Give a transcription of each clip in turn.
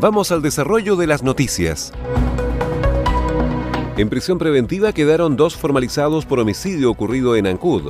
Vamos al desarrollo de las noticias. En prisión preventiva quedaron dos formalizados por homicidio ocurrido en Ancud.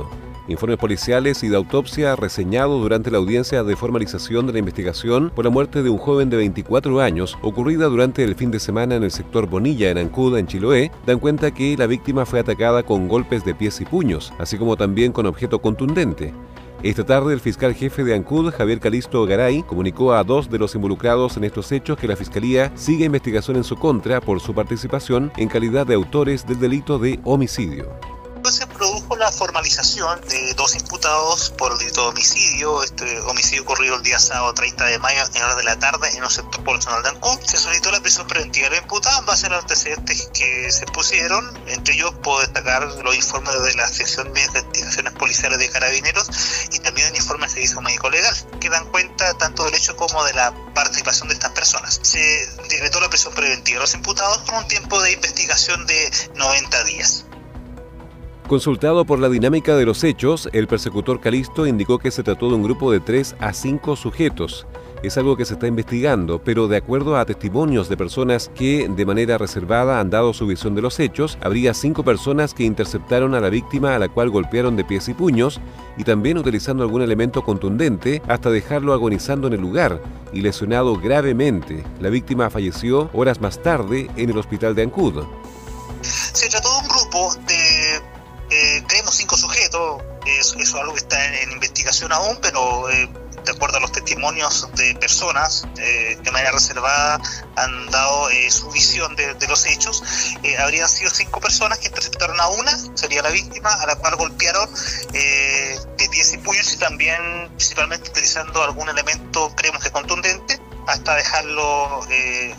Informes policiales y de autopsia reseñados durante la audiencia de formalización de la investigación por la muerte de un joven de 24 años ocurrida durante el fin de semana en el sector Bonilla en Ancud, en Chiloé, dan cuenta que la víctima fue atacada con golpes de pies y puños, así como también con objeto contundente. Esta tarde el fiscal jefe de Ancud, Javier Calisto Garay, comunicó a dos de los involucrados en estos hechos que la Fiscalía sigue investigación en su contra por su participación en calidad de autores del delito de homicidio se produjo la formalización de dos imputados por el delito de homicidio. Este homicidio ocurrió el día sábado 30 de mayo en hora de la tarde en un sector poblacional de Ancud. Se solicitó la prisión preventiva de los imputados en base a los antecedentes que se pusieron. Entre ellos puedo destacar los informes de la sección de investigaciones policiales de carabineros y también el informe del servicio médico legal que dan cuenta tanto del hecho como de la participación de estas personas. Se decretó la prisión preventiva de los imputados con un tiempo de investigación de 90 días. Consultado por la dinámica de los hechos, el persecutor Calisto indicó que se trató de un grupo de 3 a 5 sujetos. Es algo que se está investigando, pero de acuerdo a testimonios de personas que de manera reservada han dado su visión de los hechos, habría cinco personas que interceptaron a la víctima a la cual golpearon de pies y puños y también utilizando algún elemento contundente hasta dejarlo agonizando en el lugar y lesionado gravemente. La víctima falleció horas más tarde en el hospital de Ancud. Se trató de un grupo de eh, tenemos cinco sujetos, eso, es algo que está en, investigación aún, pero eh, de acuerdo a los testimonios de personas eh, de manera reservada han dado su visión de, los hechos, habrían sido cinco personas que interceptaron a una, sería la víctima, a la cual golpearon de pies y puños y también principalmente utilizando algún elemento, creemos que contundente, hasta dejarlo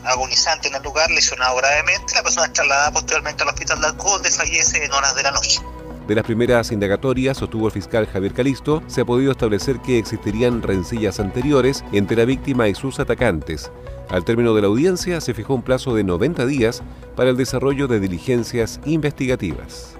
agonizante en el lugar, lesionado gravemente. La persona es trasladada posteriormente al hospital de donde fallece en horas de la noche. De las primeras indagatorias, sostuvo el fiscal Javier Calisto, se ha podido establecer que existirían rencillas anteriores entre la víctima y sus atacantes. Al término de la audiencia se fijó un plazo de 90 días para el desarrollo de diligencias investigativas.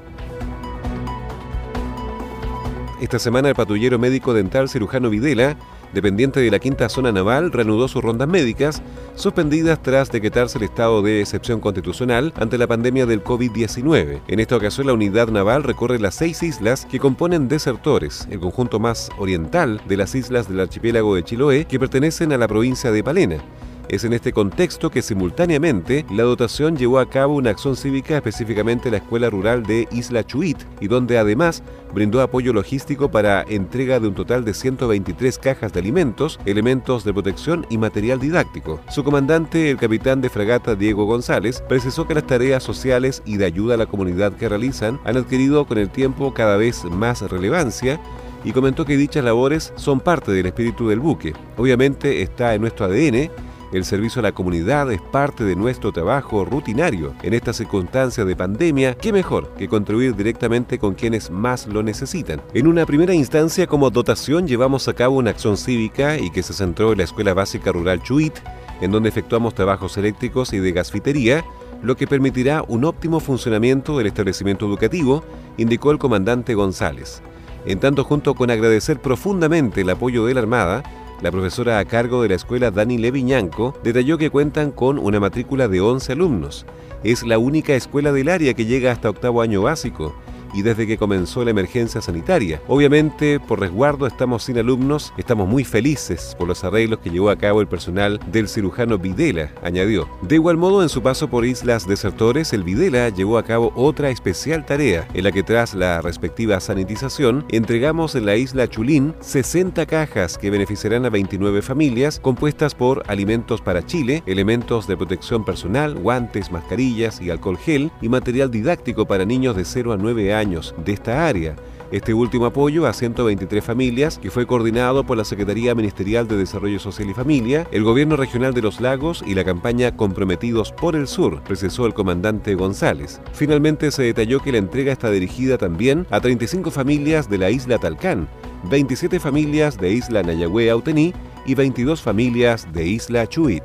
Esta semana el patrullero médico dental cirujano Videla dependiente de la quinta zona naval, reanudó sus rondas médicas, suspendidas tras decretarse el estado de excepción constitucional ante la pandemia del COVID-19. En esta ocasión, la unidad naval recorre las seis islas que componen Desertores, el conjunto más oriental de las islas del archipiélago de Chiloé, que pertenecen a la provincia de Palena. Es en este contexto que simultáneamente la dotación llevó a cabo una acción cívica específicamente en la Escuela Rural de Isla Chuit y donde además brindó apoyo logístico para entrega de un total de 123 cajas de alimentos, elementos de protección y material didáctico. Su comandante, el capitán de fragata Diego González, precisó que las tareas sociales y de ayuda a la comunidad que realizan han adquirido con el tiempo cada vez más relevancia y comentó que dichas labores son parte del espíritu del buque. Obviamente está en nuestro ADN el servicio a la comunidad es parte de nuestro trabajo rutinario. En esta circunstancia de pandemia, ¿qué mejor que contribuir directamente con quienes más lo necesitan? En una primera instancia, como dotación, llevamos a cabo una acción cívica y que se centró en la Escuela Básica Rural Chuit, en donde efectuamos trabajos eléctricos y de gasfitería, lo que permitirá un óptimo funcionamiento del establecimiento educativo, indicó el comandante González. En tanto, junto con agradecer profundamente el apoyo de la Armada, la profesora a cargo de la escuela Dani Leviñanco detalló que cuentan con una matrícula de 11 alumnos. Es la única escuela del área que llega hasta octavo año básico y desde que comenzó la emergencia sanitaria. Obviamente, por resguardo estamos sin alumnos, estamos muy felices por los arreglos que llevó a cabo el personal del cirujano Videla, añadió. De igual modo, en su paso por Islas Desertores, el Videla llevó a cabo otra especial tarea, en la que tras la respectiva sanitización, entregamos en la isla Chulín 60 cajas que beneficiarán a 29 familias, compuestas por alimentos para Chile, elementos de protección personal, guantes, mascarillas y alcohol gel, y material didáctico para niños de 0 a 9 años de esta área. Este último apoyo a 123 familias, que fue coordinado por la Secretaría Ministerial de Desarrollo Social y Familia, el Gobierno Regional de los Lagos y la campaña Comprometidos por el Sur, precisó el comandante González. Finalmente se detalló que la entrega está dirigida también a 35 familias de la isla Talcán, 27 familias de isla Nayagüe Autení y 22 familias de isla Chuit.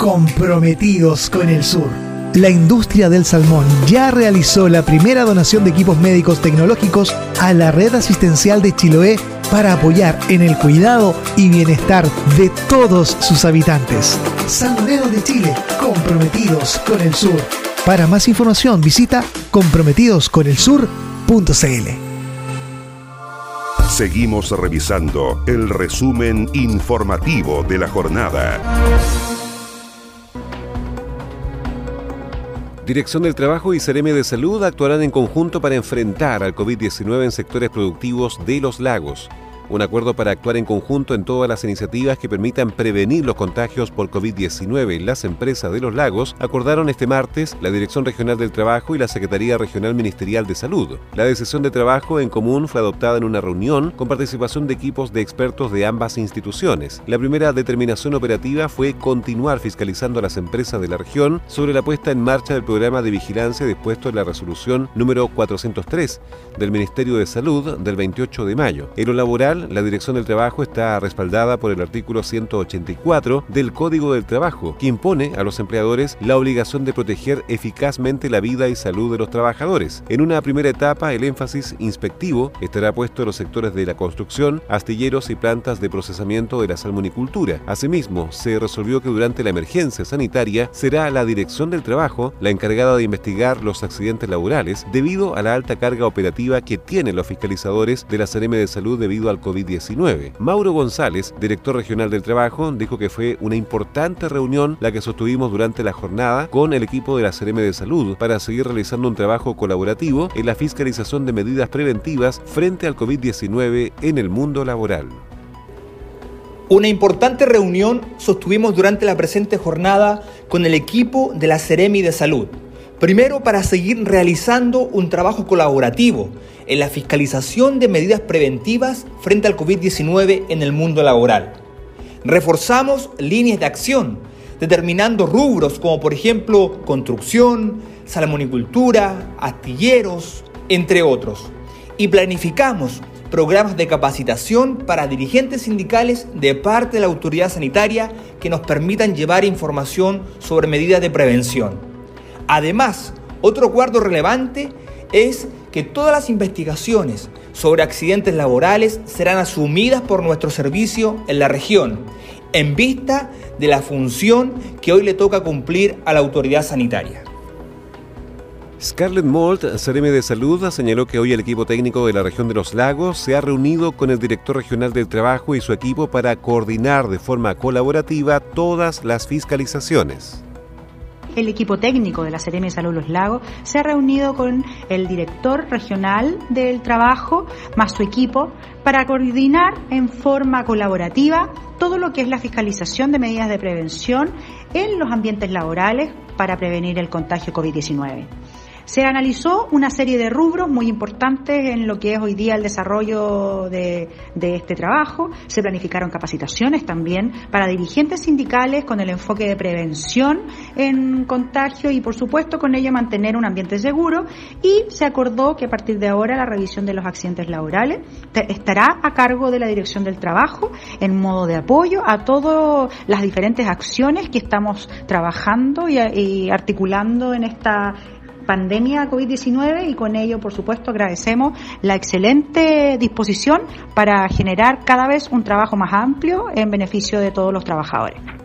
comprometidos con el sur. La industria del salmón ya realizó la primera donación de equipos médicos tecnológicos a la red asistencial de Chiloé para apoyar en el cuidado y bienestar de todos sus habitantes. Salmoneros de Chile, comprometidos con el sur. Para más información visita comprometidosconelsur.cl. Seguimos revisando el resumen informativo de la jornada. Dirección del Trabajo y Cereme de Salud actuarán en conjunto para enfrentar al COVID-19 en sectores productivos de los lagos un acuerdo para actuar en conjunto en todas las iniciativas que permitan prevenir los contagios por COVID-19 en las empresas de los lagos, acordaron este martes la Dirección Regional del Trabajo y la Secretaría Regional Ministerial de Salud. La decisión de trabajo en común fue adoptada en una reunión con participación de equipos de expertos de ambas instituciones. La primera determinación operativa fue continuar fiscalizando a las empresas de la región sobre la puesta en marcha del programa de vigilancia dispuesto en la resolución número 403 del Ministerio de Salud del 28 de mayo. En lo laboral, la Dirección del Trabajo está respaldada por el artículo 184 del Código del Trabajo, que impone a los empleadores la obligación de proteger eficazmente la vida y salud de los trabajadores. En una primera etapa, el énfasis inspectivo estará puesto en los sectores de la construcción, astilleros y plantas de procesamiento de la salmonicultura. Asimismo, se resolvió que durante la emergencia sanitaria será la Dirección del Trabajo la encargada de investigar los accidentes laborales debido a la alta carga operativa que tienen los fiscalizadores de la CRM de Salud debido al COVID-19. Mauro González, director regional del trabajo, dijo que fue una importante reunión la que sostuvimos durante la jornada con el equipo de la CRM de Salud para seguir realizando un trabajo colaborativo en la fiscalización de medidas preventivas frente al COVID-19 en el mundo laboral. Una importante reunión sostuvimos durante la presente jornada con el equipo de la Ceremi de Salud. Primero, para seguir realizando un trabajo colaborativo en la fiscalización de medidas preventivas frente al COVID-19 en el mundo laboral. Reforzamos líneas de acción, determinando rubros como por ejemplo construcción, salmonicultura, astilleros, entre otros. Y planificamos programas de capacitación para dirigentes sindicales de parte de la autoridad sanitaria que nos permitan llevar información sobre medidas de prevención. Además, otro cuarto relevante es que todas las investigaciones sobre accidentes laborales serán asumidas por nuestro servicio en la región, en vista de la función que hoy le toca cumplir a la autoridad sanitaria. Scarlett Mold, CRM de Salud, señaló que hoy el equipo técnico de la región de los lagos se ha reunido con el director regional del trabajo y su equipo para coordinar de forma colaborativa todas las fiscalizaciones el equipo técnico de la Seremi de Salud Los Lagos se ha reunido con el director regional del trabajo más su equipo para coordinar en forma colaborativa todo lo que es la fiscalización de medidas de prevención en los ambientes laborales para prevenir el contagio COVID-19. Se analizó una serie de rubros muy importantes en lo que es hoy día el desarrollo de, de este trabajo. Se planificaron capacitaciones también para dirigentes sindicales con el enfoque de prevención en contagio y, por supuesto, con ello mantener un ambiente seguro. Y se acordó que a partir de ahora la revisión de los accidentes laborales estará a cargo de la Dirección del Trabajo en modo de apoyo a todas las diferentes acciones que estamos trabajando y, articulando en esta pandemia COVID-19 y con ello, por supuesto, agradecemos la excelente disposición para generar cada vez un trabajo más amplio en beneficio de todos los trabajadores.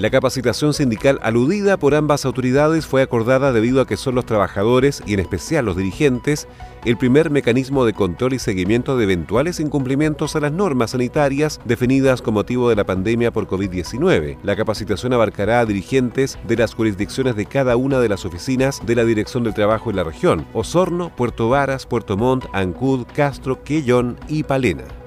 La capacitación sindical aludida por ambas autoridades fue acordada debido a que son los trabajadores y en especial los dirigentes el primer mecanismo de control y seguimiento de eventuales incumplimientos a las normas sanitarias definidas con motivo de la pandemia por COVID-19. La capacitación abarcará a dirigentes de las jurisdicciones de cada una de las oficinas de la Dirección del Trabajo en la región, Osorno, Puerto Varas, Puerto Montt, Ancud, Castro, Quellón y Palena.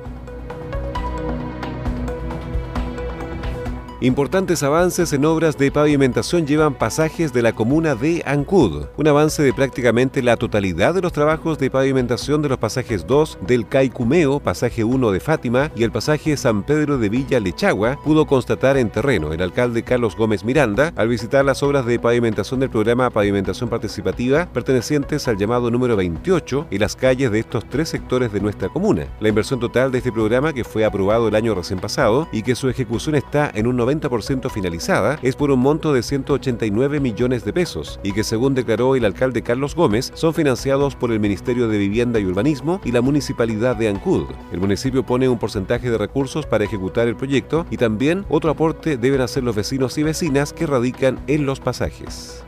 Importantes avances en obras de pavimentación llevan pasajes de la comuna de Ancud. Un avance de prácticamente la totalidad de los trabajos de pavimentación de los pasajes 2 del Caicumeo, pasaje 1 de Fátima y el pasaje San Pedro de Villa Lechagua pudo constatar en terreno el alcalde Carlos Gómez Miranda al visitar las obras de pavimentación del programa Pavimentación Participativa pertenecientes al llamado número 28 en las calles de estos tres sectores de nuestra comuna. La inversión total de este programa que fue aprobado el año recién pasado y que su ejecución está en un 90 90% finalizada es por un monto de 189 millones de pesos y que según declaró el alcalde Carlos Gómez son financiados por el Ministerio de Vivienda y Urbanismo y la Municipalidad de Ancud. El municipio pone un porcentaje de recursos para ejecutar el proyecto y también otro aporte deben hacer los vecinos y vecinas que radican en los pasajes.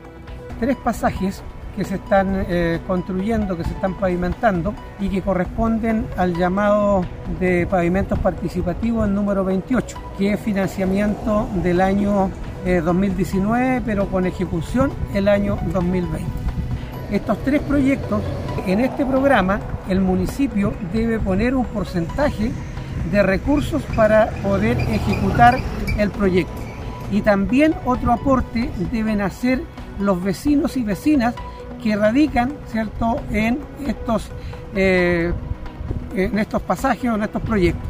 Tres pasajes que se están eh, construyendo, que se están pavimentando y que corresponden al llamado de pavimentos participativos número 28, que es financiamiento del año 2019, eh, pero con ejecución el año 2020. Estos tres proyectos, en este programa, el municipio debe poner un porcentaje de recursos para poder ejecutar el proyecto. Y también otro aporte deben hacer los vecinos y vecinas que radican ¿cierto? En, estos, eh, en estos pasajes o en estos proyectos.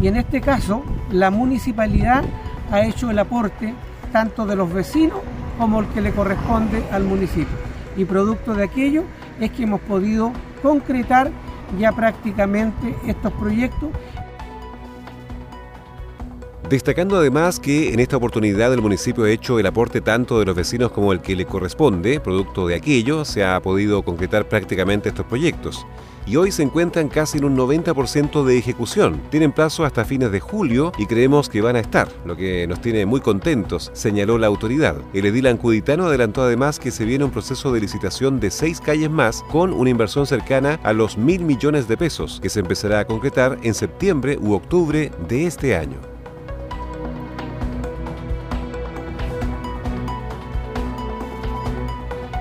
Y en este caso, la municipalidad ha hecho el aporte tanto de los vecinos como el que le corresponde al municipio. Y producto de aquello es que hemos podido concretar ya prácticamente estos proyectos Destacando además que en esta oportunidad el municipio ha hecho el aporte tanto de los vecinos como el que le corresponde, producto de aquello se ha podido concretar prácticamente estos proyectos. Y hoy se encuentran casi en un 90% de ejecución. Tienen plazo hasta fines de julio y creemos que van a estar, lo que nos tiene muy contentos, señaló la autoridad. El edil ancuditano adelantó además que se viene un proceso de licitación de seis calles más con una inversión cercana a los mil millones de pesos, que se empezará a concretar en septiembre u octubre de este año.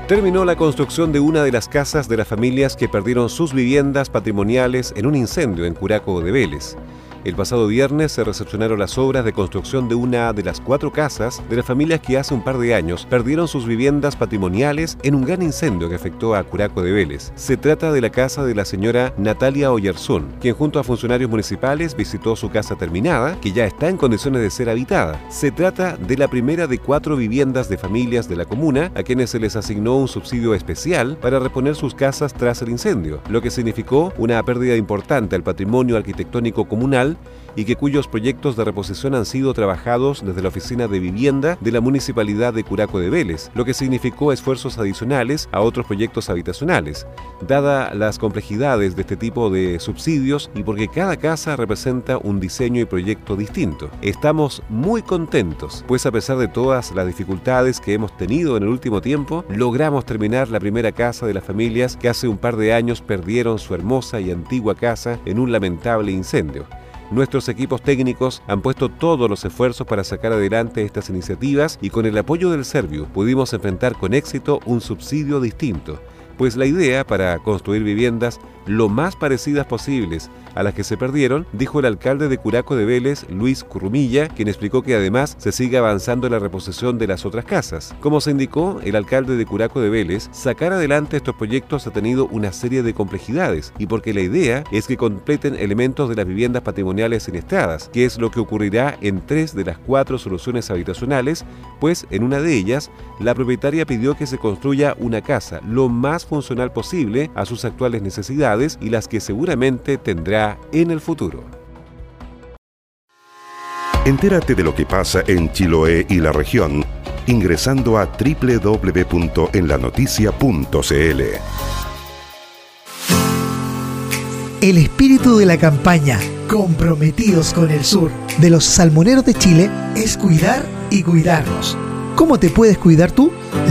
Terminó la construcción de una de las casas de las familias que perdieron sus viviendas patrimoniales en un incendio en Curaco de Vélez. El pasado viernes se recepcionaron las obras de construcción de una de las cuatro casas de las familias que hace un par de años perdieron sus viviendas patrimoniales en un gran incendio que afectó a Curaco de Vélez. Se trata de la casa de la señora Natalia Oyarzún, quien junto a funcionarios municipales visitó su casa terminada, que ya está en condiciones de ser habitada. Se trata de la primera de cuatro viviendas de familias de la comuna a quienes se les asignó un subsidio especial para reponer sus casas tras el incendio, lo que significó una pérdida importante al patrimonio arquitectónico comunal y que cuyos proyectos de reposición han sido trabajados desde la Oficina de Vivienda de la Municipalidad de Curaco de Vélez, lo que significó esfuerzos adicionales a otros proyectos habitacionales, dada las complejidades de este tipo de subsidios y porque cada casa representa un diseño y proyecto distinto. Estamos muy contentos, pues a pesar de todas las dificultades que hemos tenido en el último tiempo, logramos terminar la primera casa de las familias que hace un par de años perdieron su hermosa y antigua casa en un lamentable incendio. Nuestros equipos técnicos han puesto todos los esfuerzos para sacar adelante estas iniciativas y con el apoyo del Serviu pudimos enfrentar con éxito un subsidio distinto, pues la idea para construir viviendas lo más parecidas posibles a las que se perdieron, dijo el alcalde de Curaco de Vélez, Luis Currumilla, quien explicó que además se sigue avanzando en la reposición de las otras casas. Como se indicó, el alcalde de Curaco de Vélez, sacar adelante estos proyectos ha tenido una serie de complejidades y porque la idea es que completen elementos de las viviendas patrimoniales sinestadas, que es lo que ocurrirá en tres de las cuatro soluciones habitacionales, pues en una de ellas la propietaria pidió que se construya una casa lo más funcional posible a sus actuales necesidades y las que seguramente tendrá en el futuro. Entérate de lo que pasa en Chiloé y la región ingresando a www.enlanoticia.cl. El espíritu de la campaña Comprometidos con el Sur de los salmoneros de Chile es cuidar y cuidarnos. ¿Cómo te puedes cuidar tú?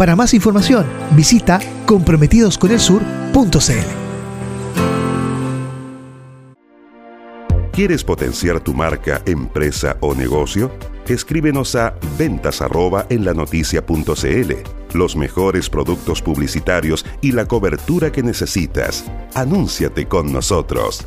Para más información, visita comprometidosconelsur.cl. ¿Quieres potenciar tu marca, empresa o negocio? Escríbenos a ventas en la Los mejores productos publicitarios y la cobertura que necesitas. Anúnciate con nosotros.